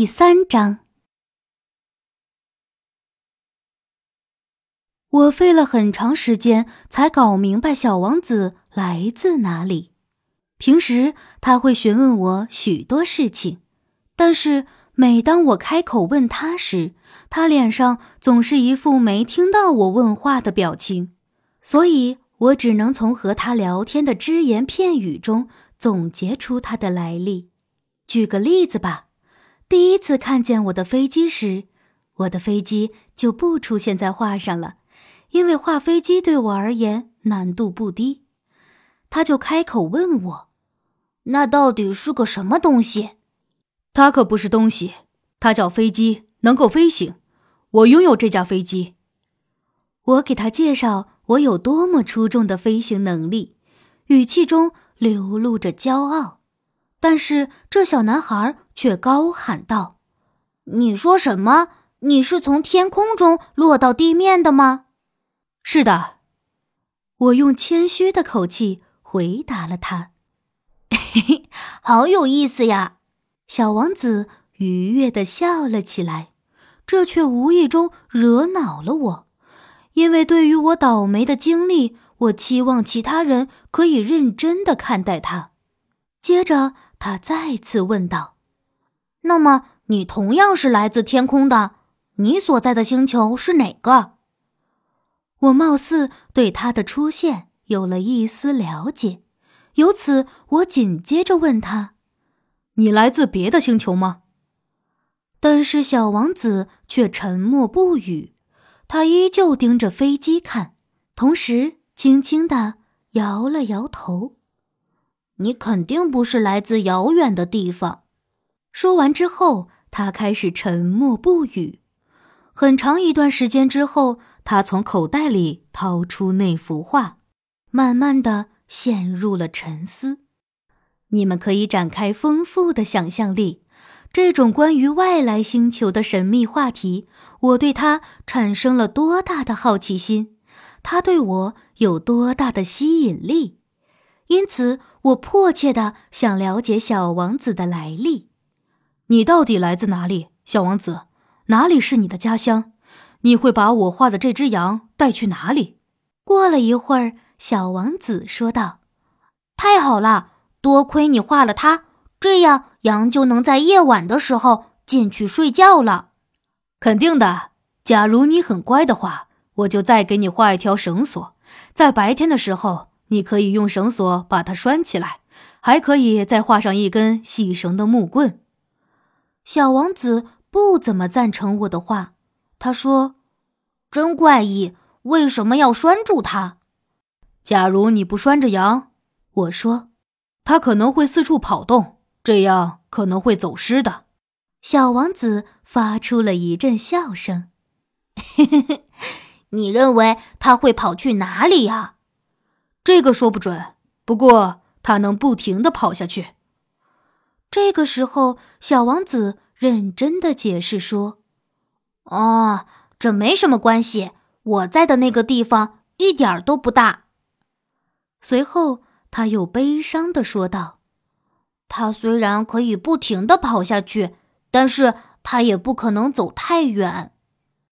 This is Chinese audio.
第三章，我费了很长时间才搞明白小王子来自哪里。平时他会询问我许多事情，但是每当我开口问他时，他脸上总是一副没听到我问话的表情，所以我只能从和他聊天的只言片语中总结出他的来历。举个例子吧。第一次看见我的飞机时，我的飞机就不出现在画上了，因为画飞机对我而言难度不低。他就开口问我：“那到底是个什么东西？”“它可不是东西，它叫飞机，能够飞行。我拥有这架飞机。”我给他介绍我有多么出众的飞行能力，语气中流露着骄傲。但是这小男孩却高喊道：“你说什么？你是从天空中落到地面的吗？”“是的。”我用谦虚的口气回答了他。“嘿嘿，好有意思呀！”小王子愉悦地笑了起来，这却无意中惹恼了我，因为对于我倒霉的经历，我期望其他人可以认真地看待它。接着。他再次问道：“那么，你同样是来自天空的？你所在的星球是哪个？”我貌似对他的出现有了一丝了解，由此我紧接着问他：“你来自别的星球吗？”但是小王子却沉默不语，他依旧盯着飞机看，同时轻轻的摇了摇头。你肯定不是来自遥远的地方。说完之后，他开始沉默不语。很长一段时间之后，他从口袋里掏出那幅画，慢慢的陷入了沉思。你们可以展开丰富的想象力。这种关于外来星球的神秘话题，我对它产生了多大的好奇心？它对我有多大的吸引力？因此，我迫切的想了解小王子的来历。你到底来自哪里，小王子？哪里是你的家乡？你会把我画的这只羊带去哪里？过了一会儿，小王子说道：“太好了，多亏你画了它，这样羊就能在夜晚的时候进去睡觉了。”肯定的。假如你很乖的话，我就再给你画一条绳索，在白天的时候。你可以用绳索把它拴起来，还可以再画上一根细绳的木棍。小王子不怎么赞成我的话，他说：“真怪异，为什么要拴住它？假如你不拴着羊，我说，它可能会四处跑动，这样可能会走失的。”小王子发出了一阵笑声：“嘿嘿嘿，你认为它会跑去哪里呀？”这个说不准，不过他能不停的跑下去。这个时候，小王子认真的解释说：“哦，这没什么关系，我在的那个地方一点都不大。”随后，他又悲伤的说道：“他虽然可以不停的跑下去，但是他也不可能走太远。”